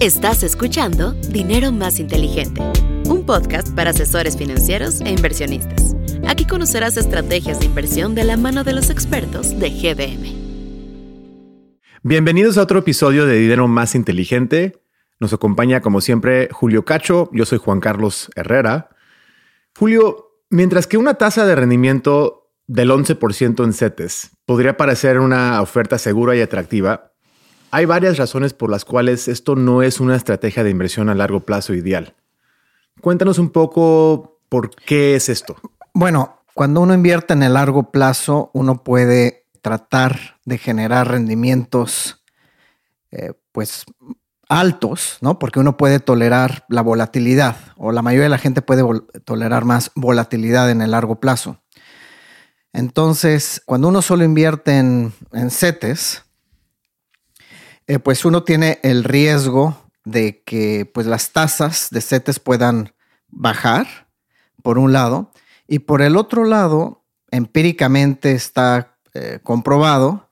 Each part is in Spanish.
Estás escuchando Dinero Más Inteligente, un podcast para asesores financieros e inversionistas. Aquí conocerás estrategias de inversión de la mano de los expertos de GBM. Bienvenidos a otro episodio de Dinero Más Inteligente. Nos acompaña, como siempre, Julio Cacho. Yo soy Juan Carlos Herrera. Julio, mientras que una tasa de rendimiento del 11% en CETES podría parecer una oferta segura y atractiva, hay varias razones por las cuales esto no es una estrategia de inversión a largo plazo ideal. Cuéntanos un poco por qué es esto. Bueno, cuando uno invierte en el largo plazo, uno puede tratar de generar rendimientos eh, pues altos, ¿no? Porque uno puede tolerar la volatilidad o la mayoría de la gente puede tolerar más volatilidad en el largo plazo. Entonces, cuando uno solo invierte en, en CETES, eh, pues uno tiene el riesgo de que pues las tasas de CETES puedan bajar, por un lado, y por el otro lado, empíricamente está eh, comprobado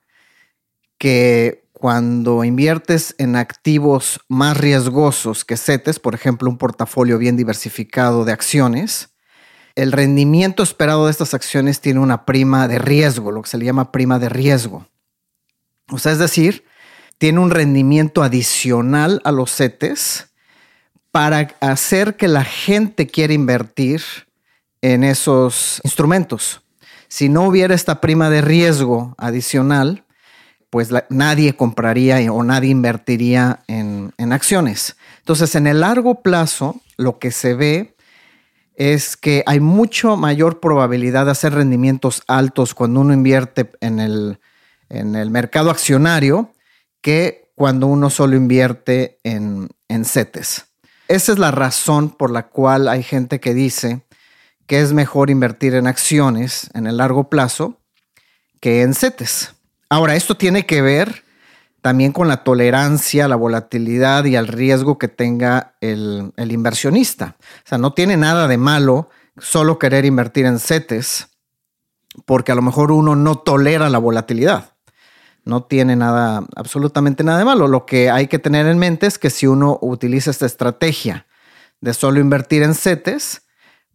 que cuando inviertes en activos más riesgosos que CETES, por ejemplo, un portafolio bien diversificado de acciones, el rendimiento esperado de estas acciones tiene una prima de riesgo, lo que se le llama prima de riesgo. O sea, es decir, tiene un rendimiento adicional a los CETES para hacer que la gente quiera invertir en esos instrumentos. Si no hubiera esta prima de riesgo adicional, pues nadie compraría o nadie invertiría en, en acciones. Entonces, en el largo plazo, lo que se ve es que hay mucho mayor probabilidad de hacer rendimientos altos cuando uno invierte en el, en el mercado accionario que cuando uno solo invierte en, en CETES. Esa es la razón por la cual hay gente que dice que es mejor invertir en acciones en el largo plazo que en CETES. Ahora, esto tiene que ver también con la tolerancia, la volatilidad y el riesgo que tenga el, el, inversionista. O sea, no tiene nada de malo solo querer invertir en CETES porque a lo mejor uno no tolera la volatilidad no tiene nada, absolutamente nada de malo. Lo que hay que tener en mente es que si uno utiliza esta estrategia de solo invertir en CETES,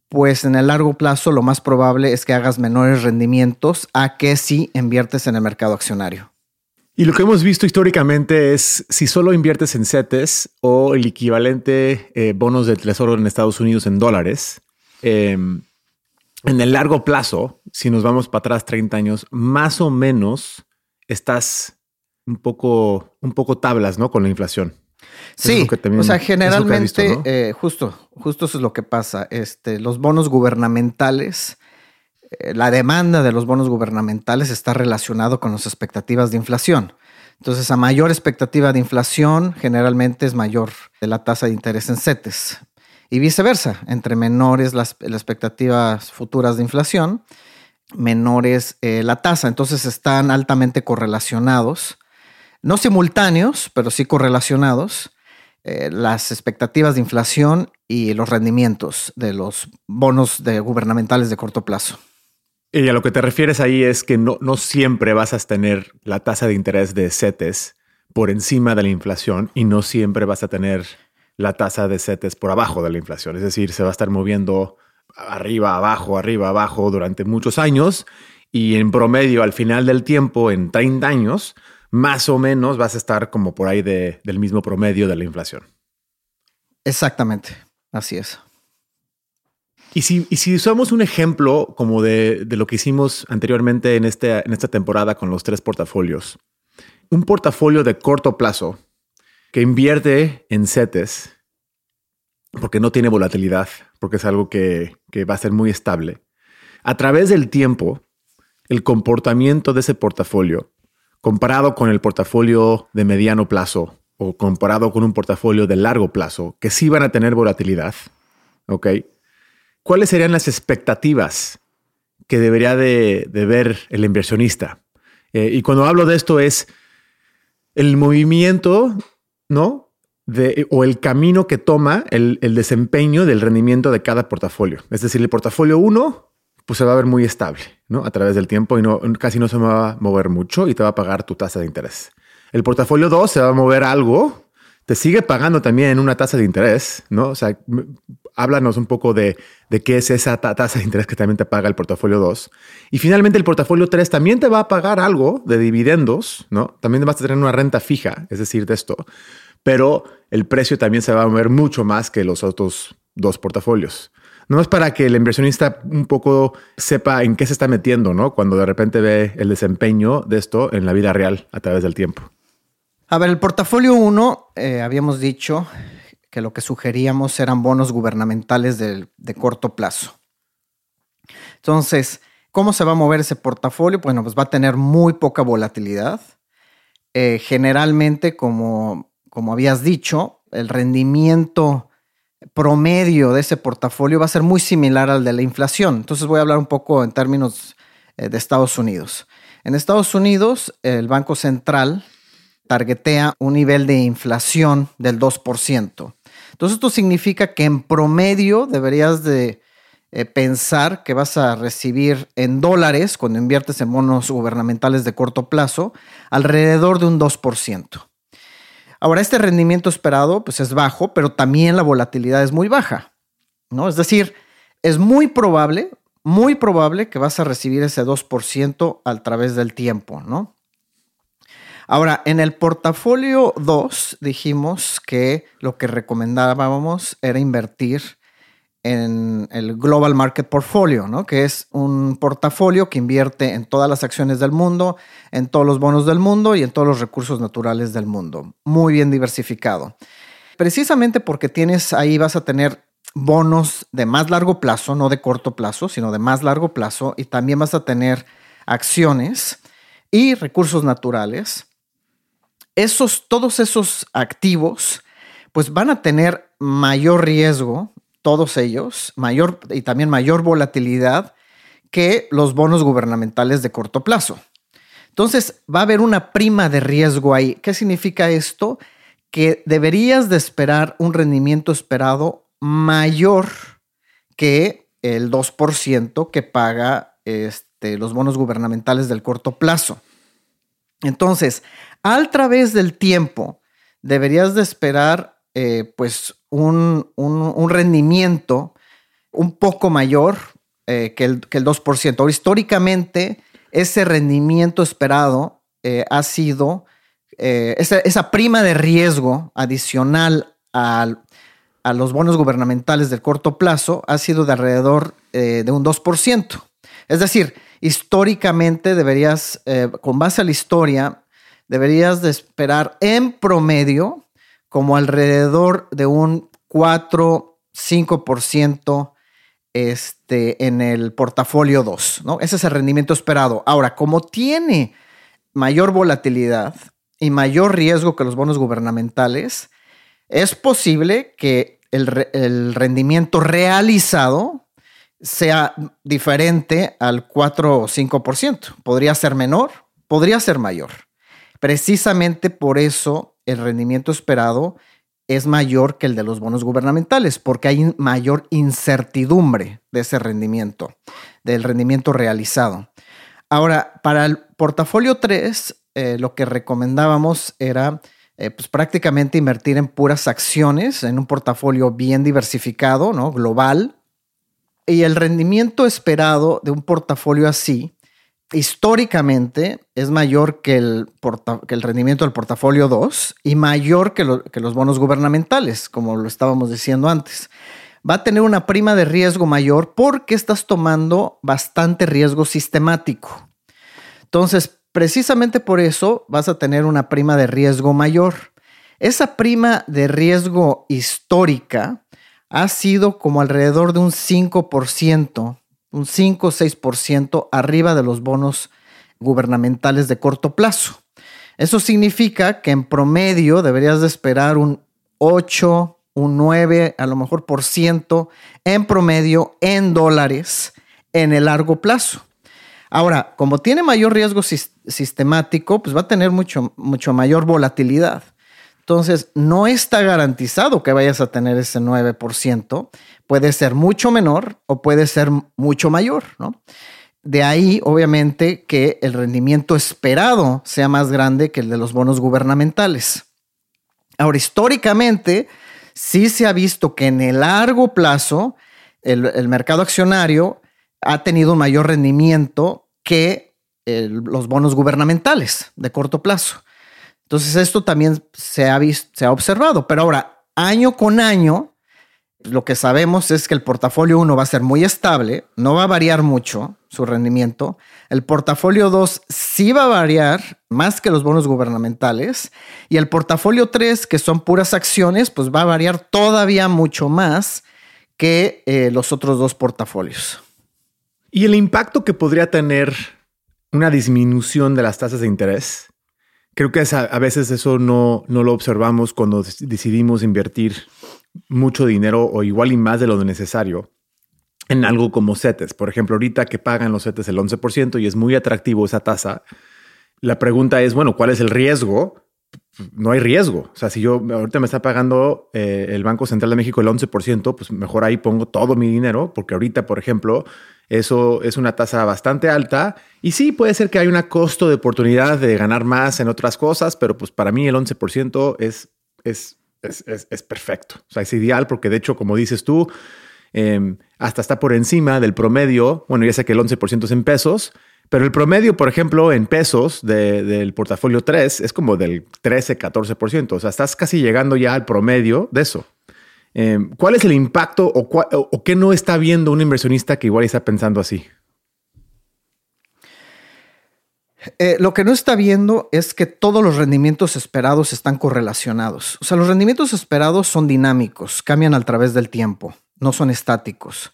pues en el largo plazo lo más probable es que hagas menores rendimientos a que si inviertes en el mercado accionario. Y lo que hemos visto históricamente es si solo inviertes en CETES o el equivalente eh, bonos del tesoro en Estados Unidos en dólares, em, en el largo plazo, si nos vamos para atrás 30 años, más o menos estás un poco, un poco tablas, ¿no? Con la inflación. Sí, o sea, generalmente, eh, justo, justo eso es lo que pasa. Este, los bonos gubernamentales, eh, la demanda de los bonos gubernamentales está relacionado con las expectativas de inflación. Entonces, a mayor expectativa de inflación, generalmente es mayor la tasa de interés en CETES. Y viceversa, entre menores las, las expectativas futuras de inflación, menores eh, la tasa. Entonces están altamente correlacionados, no simultáneos, pero sí correlacionados, eh, las expectativas de inflación y los rendimientos de los bonos de gubernamentales de corto plazo. Y a lo que te refieres ahí es que no, no siempre vas a tener la tasa de interés de CETES por encima de la inflación y no siempre vas a tener la tasa de CETES por abajo de la inflación. Es decir, se va a estar moviendo arriba, abajo, arriba, abajo durante muchos años y en promedio al final del tiempo, en 30 años, más o menos vas a estar como por ahí del mismo promedio de la inflación. Exactamente, así es. Y si, y usamos un ejemplo como de, lo que hicimos anteriormente en, este, en esta temporada con los tres portafolios, un portafolio de corto plazo que invierte en CETES porque no tiene volatilidad, porque es algo que, va a ser muy estable. A través del tiempo, el comportamiento de ese portafolio, comparado con el portafolio de mediano plazo o comparado con un portafolio de largo plazo, que sí van a tener volatilidad, ¿ok? ¿Cuáles serían las expectativas que debería de, ver el inversionista? Eh, y cuando hablo de esto es el movimiento, ¿no? O el camino que toma el, desempeño del rendimiento de cada portafolio. Es decir, el portafolio 1 pues se va a ver muy estable ¿no? a través del tiempo y no, casi no se va a mover mucho y te va a pagar tu tasa de interés. El portafolio 2 se va a mover algo, te sigue pagando también una tasa de interés, ¿no? O sea, háblanos un poco de, qué es esa tasa de interés que también te paga el portafolio 2. Y finalmente el portafolio 3 también te va a pagar algo de dividendos, ¿no? También vas a tener una renta fija, es decir, de esto. Pero el precio también se va a mover mucho más que los otros dos portafolios. No es para que el inversionista un poco sepa en qué se está metiendo, ¿no? Cuando de repente ve el desempeño de esto en la vida real a través del tiempo. A ver, el portafolio 1, eh, habíamos dicho que lo que sugeríamos eran bonos gubernamentales de, corto plazo. Entonces, ¿cómo se va a mover ese portafolio? Bueno, pues va a tener muy poca volatilidad. Eh, generalmente, como, como habías dicho, el rendimiento promedio de ese portafolio va a ser muy similar al de la inflación. Entonces voy a hablar un poco en términos eh, de Estados Unidos. En Estados Unidos, el Banco Central targetea un nivel de inflación del 2%. Entonces esto significa que en promedio deberías de eh, pensar que vas a recibir en dólares cuando inviertes en bonos gubernamentales de corto plazo alrededor de un 2%. Ahora, este rendimiento esperado pues es bajo, pero también la volatilidad es muy baja, ¿no? Es decir, es muy probable, muy probable que vas a recibir ese 2% a través del tiempo, ¿no? Ahora, en el portafolio 2 dijimos que lo que recomendábamos era invertir en el Global Market Portfolio, ¿no? que es un portafolio que invierte en todas las acciones del mundo, en todos los bonos del mundo y en todos los recursos naturales del mundo. Muy bien diversificado. Precisamente porque tienes ahí vas a tener bonos de más largo plazo, no de corto plazo, sino de más largo plazo, y también vas a tener acciones y recursos naturales esos, todos esos activos, pues van a tener mayor riesgo, todos ellos, mayor y también mayor volatilidad que los bonos gubernamentales de corto plazo. Entonces, va a haber una prima de riesgo ahí. ¿Qué significa esto? Que deberías de esperar un rendimiento esperado mayor que el 2% que paga este, los bonos gubernamentales del corto plazo. Entonces, al través del tiempo, deberías de esperar eh, pues un, rendimiento un poco mayor eh, que, el, que, el, 2%. históricamente, ese rendimiento esperado eh, ha sido esa, prima de riesgo adicional a los bonos gubernamentales del corto plazo ha sido de alrededor de un 2%. Es decir, históricamente deberías, con base a la historia, deberías de esperar en promedio como alrededor de un 4-5% este, en el portafolio 2, ¿no? Ese es el rendimiento esperado. Ahora, como tiene mayor volatilidad y mayor riesgo que los bonos gubernamentales, es posible que el, el rendimiento realizado sea diferente al 4 o 5%. Podría ser menor, podría ser mayor. Precisamente por eso el rendimiento esperado es mayor que el de los bonos gubernamentales, porque hay mayor incertidumbre de ese rendimiento, del rendimiento realizado. Ahora, para el portafolio 3, eh, lo que recomendábamos era eh, pues prácticamente invertir en puras acciones, en un portafolio bien diversificado, ¿no? global. Y el rendimiento esperado de un portafolio así históricamente es mayor que el, rendimiento del portafolio 2 y mayor que, que los bonos gubernamentales, como lo estábamos diciendo antes. Va a tener una prima de riesgo mayor porque estás tomando bastante riesgo sistemático. Entonces, precisamente por eso vas a tener una prima de riesgo mayor. Esa prima de riesgo histórica ha sido como alrededor de un 5% un 5 o 6% arriba de los bonos gubernamentales de corto plazo. Eso significa que en promedio deberías de esperar un 8, un 9, a lo mejor por ciento en promedio en dólares en el largo plazo. Ahora, como tiene mayor riesgo sistemático, pues va a tener mucho, mucho mayor volatilidad. Entonces, no está garantizado que vayas a tener ese 9%. Puede ser mucho menor o puede ser mucho mayor, ¿no? De ahí, obviamente, que el rendimiento esperado sea más grande que el de los bonos gubernamentales. Ahora, históricamente, sí se ha visto que en el largo plazo el, mercado accionario ha tenido un mayor rendimiento que los bonos gubernamentales de corto plazo. Entonces, esto también se ha, visto, se ha observado, pero ahora, año con año, lo que sabemos es que el portafolio 1 va a ser muy estable, no va a variar mucho su rendimiento. El portafolio 2 sí va a variar más que los bonos gubernamentales. Y el portafolio 3, que son puras acciones, pues va a variar todavía mucho más que eh, los otros dos portafolios. ¿Y el impacto que podría tener una disminución de las tasas de interés? Creo que a, veces eso no, no lo observamos cuando decidimos invertir mucho dinero o igual y más de lo necesario en algo como CETES. Por ejemplo, ahorita que pagan los CETES el 11% y es muy atractivo esa tasa, la pregunta es, bueno, ¿cuál es el riesgo? No hay riesgo. O sea, si yo ahorita me está pagando eh, el Banco Central de México el 11%, pues mejor ahí pongo todo mi dinero, porque ahorita, por ejemplo, eso es una tasa bastante alta. Y sí, puede ser que hay un costo de oportunidad de ganar más en otras cosas, pero pues para mí el 11% es, es es, perfecto. O sea, es ideal porque de hecho, como dices tú, em, hasta está por encima del promedio. Bueno, ya sé que el 11% es en pesos, pero el promedio, por ejemplo, en pesos del portafolio 3 es como del 13, 14%. O sea, estás casi llegando ya al promedio de eso. Em, ¿Cuál es el impacto o, o, qué no está viendo un inversionista que igual está pensando así? Eh, lo que no está viendo es que todos los rendimientos esperados están correlacionados. O sea, los rendimientos esperados son dinámicos, cambian a través del tiempo, no son estáticos.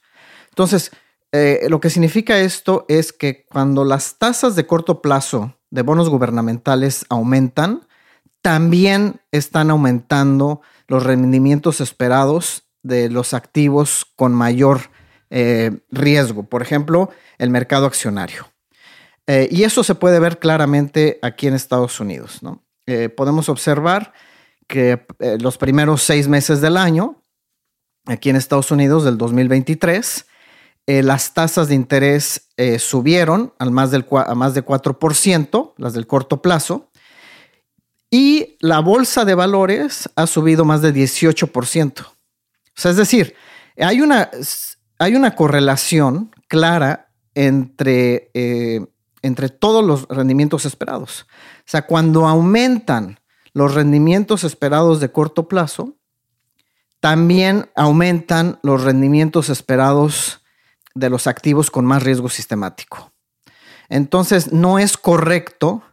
Entonces, eh, lo que significa esto es que cuando las tasas de corto plazo de bonos gubernamentales aumentan, también están aumentando los rendimientos esperados de los activos con mayor eh, riesgo. Por ejemplo, el mercado accionario. Eh, y eso se puede ver claramente aquí en Estados Unidos. podemos observar que los primeros seis meses del año, aquí en Estados Unidos del 2023, las tasas de interés subieron al más del, a más de 4%, las del corto plazo, y la bolsa de valores ha subido más de 18%. O sea, es decir, hay una, hay una correlación clara entre entre todos los rendimientos esperados. O sea, cuando aumentan los rendimientos esperados de corto plazo, también aumentan los rendimientos esperados de los activos con más riesgo sistemático. Entonces, no es correcto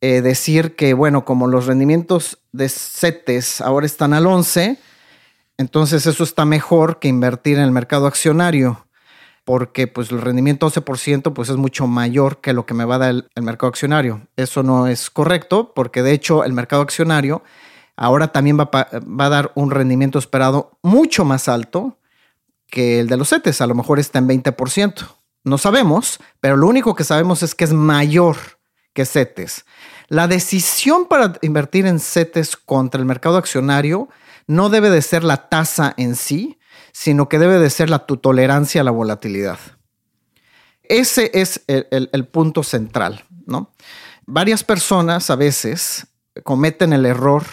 eh, decir que, bueno, como los rendimientos de CETES ahora están al 11, entonces eso está mejor que invertir en el mercado accionario porque pues el rendimiento 12% pues es mucho mayor que lo que me va a dar el, mercado accionario. Eso no es correcto porque de hecho el mercado accionario ahora también va, va, a dar un rendimiento esperado mucho más alto que el de los CETES. A lo mejor está en 20%. No sabemos, pero lo único que sabemos es que es mayor que CETES. La decisión para invertir en CETES contra el mercado accionario no debe de ser la tasa en sí, sino que debe de ser la tu tolerancia a la volatilidad. Ese es el, punto central, ¿no? Varias personas a veces cometen el error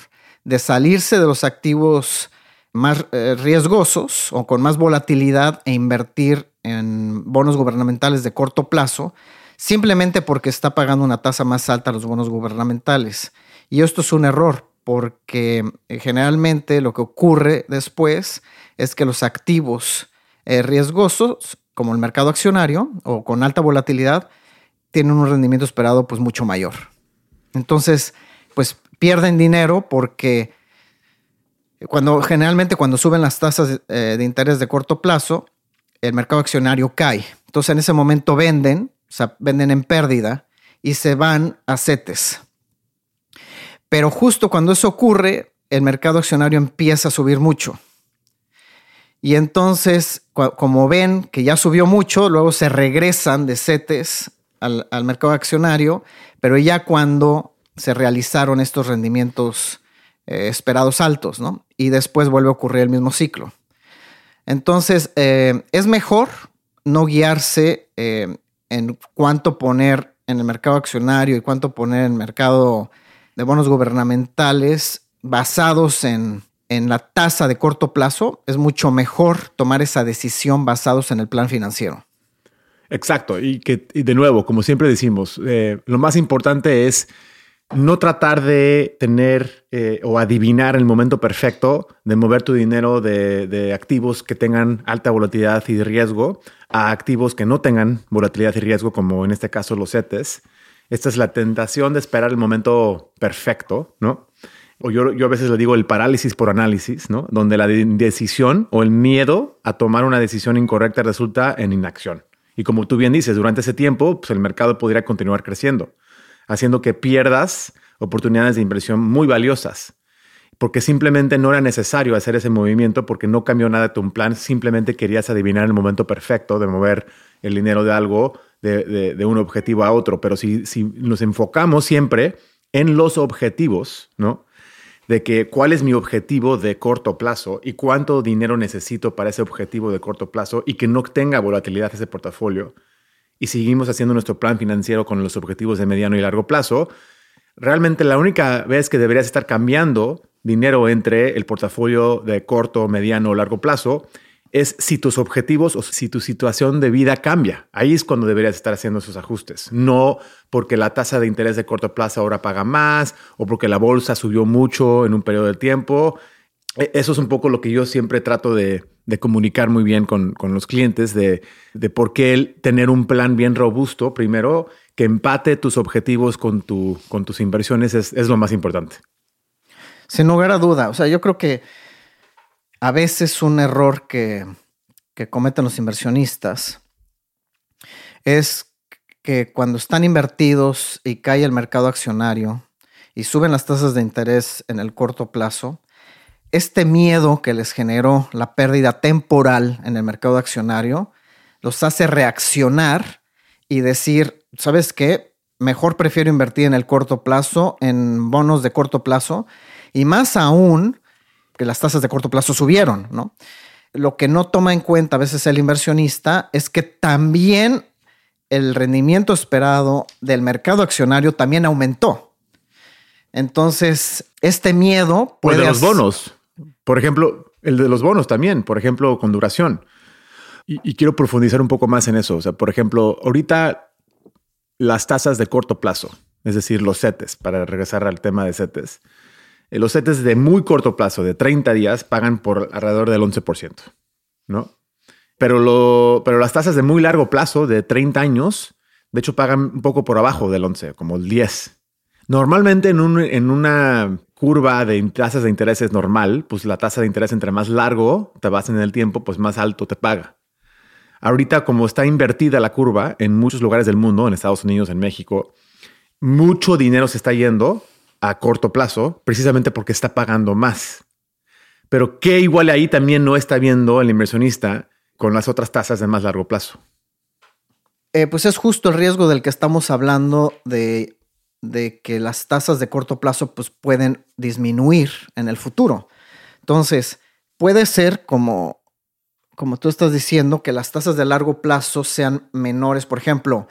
de salirse de los activos más eh, riesgosos o con más volatilidad e invertir en bonos gubernamentales de corto plazo simplemente porque está pagando una tasa más alta a los bonos gubernamentales. Y esto es un error porque eh, generalmente lo que ocurre después es que los activos eh, riesgosos, como el mercado accionario o con alta volatilidad, tienen un rendimiento esperado pues mucho mayor. Entonces, pues pierden dinero porque cuando generalmente cuando suben las tasas eh, de interés de corto plazo, el mercado accionario cae. Entonces en ese momento venden, o sea, venden en pérdida y se van a CETES. Pero justo cuando eso ocurre, el mercado accionario empieza a subir mucho. Y entonces, como ven que ya subió mucho, luego se regresan de CETES al, mercado accionario, pero ya cuando se realizaron estos rendimientos eh, esperados altos, ¿no? Y después vuelve a ocurrir el mismo ciclo. Entonces, eh, es mejor no guiarse eh, en cuánto poner en el mercado accionario y cuánto poner en el mercado de bonos gubernamentales basados en, en la tasa de corto plazo, es mucho mejor tomar esa decisión basados en el plan financiero. Exacto. Y que, y de nuevo, como siempre decimos, eh, lo más importante es no tratar de tener eh, o adivinar el momento perfecto de mover tu dinero de, activos que tengan alta volatilidad y riesgo a activos que no tengan volatilidad y riesgo, como en este caso los CETES. Esta es la tentación de esperar el momento perfecto, ¿no? O yo, yo a veces le digo el parálisis por análisis, ¿no? Donde la decisión o el miedo a tomar una decisión incorrecta resulta en inacción. Y como tú bien dices, durante ese tiempo, pues el mercado podría continuar creciendo, haciendo que pierdas oportunidades de inversión muy valiosas, porque simplemente no era necesario hacer ese movimiento porque no cambió nada de tu plan, simplemente querías adivinar el momento perfecto de mover el dinero de algo, de, un objetivo a otro. Pero si, si nos enfocamos siempre en los objetivos, ¿no? de que cuál es mi objetivo de corto plazo y cuánto dinero necesito para ese objetivo de corto plazo y que no tenga volatilidad ese portafolio. Y seguimos haciendo nuestro plan financiero con los objetivos de mediano y largo plazo. Realmente la única vez que deberías estar cambiando dinero entre el portafolio de corto, mediano o largo plazo es si tus objetivos o si tu situación de vida cambia. Ahí es cuando deberías estar haciendo esos ajustes. No porque la tasa de interés de corto plazo ahora paga más o porque la bolsa subió mucho en un periodo de tiempo. E, eso es un poco lo que yo siempre trato de, comunicar muy bien con, los clientes, de, por qué tener un plan bien robusto, primero, que empate tus objetivos con, tu, con tus inversiones es, es lo más importante. Sin lugar a duda. O sea, yo creo que a veces un error que, cometen los inversionistas es que cuando están invertidos y cae el mercado accionario y suben las tasas de interés en el corto plazo, este miedo que les generó la pérdida temporal en el mercado accionario los hace reaccionar y decir, ¿sabes qué? Mejor prefiero invertir en el corto plazo, en bonos de corto plazo, y más aún que las tasas de corto plazo subieron, ¿no? Lo que no toma en cuenta a veces el inversionista es que también el rendimiento esperado del mercado accionario también aumentó. Entonces, este miedo puede... de los bonos. Por ejemplo, el de los bonos también, por ejemplo, con duración. Y, y, quiero profundizar un poco más en eso. O sea, por ejemplo, ahorita las tasas de corto plazo, es decir, los CETES, para regresar al tema de CETES, eh, los CETES de muy corto plazo, de 30 días, pagan por alrededor del 11%, ¿no? Pero, lo, pero las tasas de muy largo plazo, de 30 años, de hecho pagan un poco por abajo del 11, como el 10. Normalmente en, un, en una curva de tasas de intereses normal, pues la tasa de interés entre más largo te vas en el tiempo, pues más alto te paga. Ahorita, como está invertida la curva en muchos lugares del mundo, en Estados Unidos, en México, mucho dinero se está yendo a corto plazo, precisamente porque está pagando más. Pero ¿qué igual ahí también no está viendo el inversionista con las otras tasas de más largo plazo? Eh, pues es justo el riesgo del que estamos hablando de, de, que las tasas de corto plazo pues pueden disminuir en el futuro. Entonces, puede ser como, como tú estás diciendo, que las tasas de largo plazo sean menores. Por ejemplo,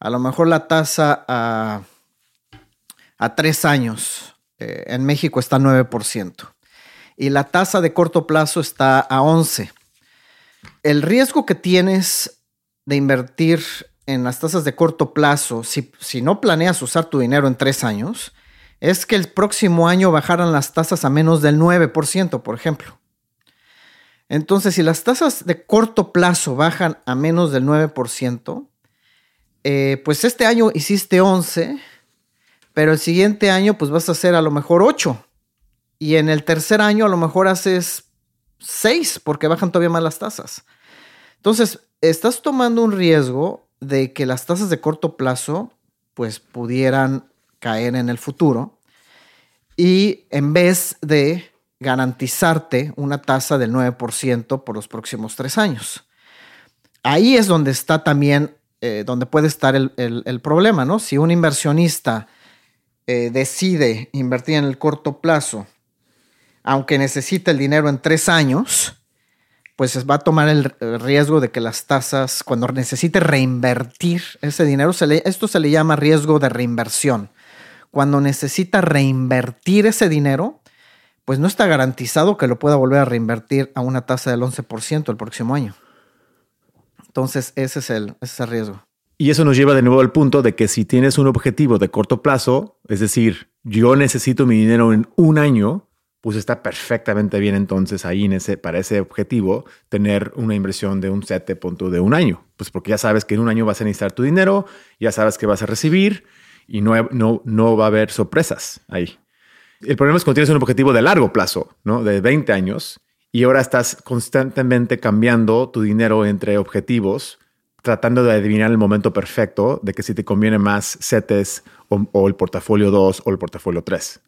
a lo mejor la tasa a a tres años eh, en México está 9% y la tasa de corto plazo está a 11. El riesgo que tienes de invertir en las tasas de corto plazo, si, si no planeas usar tu dinero en tres años, es que el próximo año bajaran las tasas a menos del 9%, por ejemplo. Entonces, si las tasas de corto plazo bajan a menos del 9%, eh, pues este año hiciste 11 pero el siguiente año pues vas a hacer a lo mejor 8 y en el tercer año a lo mejor haces 6 porque bajan todavía más las tasas. Entonces, estás tomando un riesgo de que las tasas de corto plazo pues pudieran caer en el futuro y en vez de garantizarte una tasa del 9% por los próximos tres años. Ahí es donde está también, eh, donde puede estar el, el problema, ¿no? Si un inversionista eh, decide invertir en el corto plazo, aunque necesite el dinero en tres años, pues va a tomar el riesgo de que las tasas, cuando necesite reinvertir ese dinero, esto se le llama riesgo de reinversión. Cuando necesita reinvertir ese dinero, pues no está garantizado que lo pueda volver a reinvertir a una tasa del 11% el próximo año. Entonces, ese es el, ese es el riesgo. Y eso nos lleva de nuevo al punto de que si tienes un objetivo de corto plazo, es decir, yo necesito mi dinero en un año, pues está perfectamente bien entonces ahí en ese, para ese objetivo tener una inversión de un set punto de un año. Pues porque ya sabes que en un año vas a necesitar tu dinero, ya sabes que vas a recibir y no, no, no va a haber sorpresas ahí. El problema es cuando tienes un objetivo de largo plazo, ¿no? De 20 años, y ahora estás constantemente cambiando tu dinero entre objetivos, tratando de adivinar el momento perfecto de que si te conviene más CETES o, o el portafolio 2 o el portafolio 3.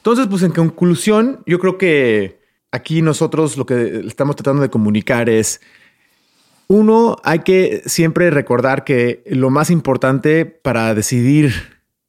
Entonces, pues en conclusión, yo creo que aquí nosotros lo que estamos tratando de comunicar es, uno, hay que siempre recordar que lo más importante para decidir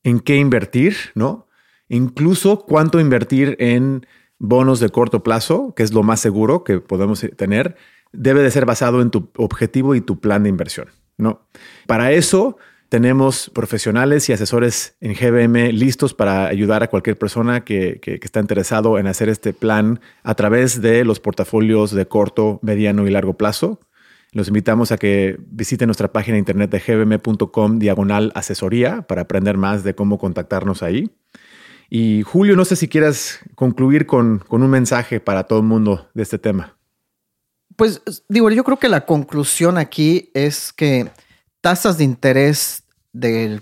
en qué invertir, ¿no? Incluso cuánto invertir en bonos de corto plazo, que es lo más seguro que podemos tener, debe de ser basado en tu objetivo y tu plan de inversión, ¿no? Para eso tenemos profesionales y asesores en GBM listos para ayudar a cualquier persona que, está interesado en hacer este plan a través de los portafolios de corto, mediano y largo plazo. Los invitamos a que visiten nuestra página de internet de gbm.com diagonal asesoría para aprender más de cómo contactarnos ahí. Y Julio, no sé si quieras concluir con, un mensaje para todo el mundo de este tema. Pues digo, yo creo que la conclusión aquí es que tasas de interés de,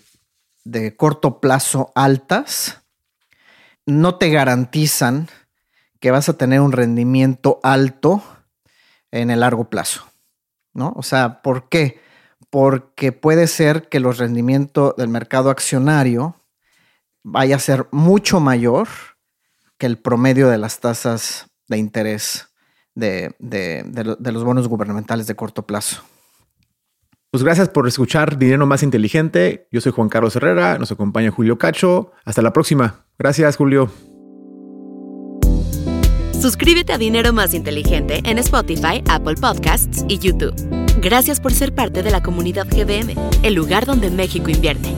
de corto plazo altas no te garantizan que vas a tener un rendimiento alto en el largo plazo, ¿no? O sea, ¿por qué? Porque puede ser que los rendimientos del mercado accionario vaya a ser mucho mayor que el promedio de las tasas de interés de, los bonos gubernamentales de corto plazo. Pues gracias por escuchar Dinero Más Inteligente. Yo soy Juan Carlos Herrera, nos acompaña Julio Cacho. Hasta la próxima. Gracias, Julio. Suscríbete a Dinero Más Inteligente en Spotify, Apple Podcasts y YouTube. Gracias por ser parte de la comunidad GBM, el lugar donde México invierte.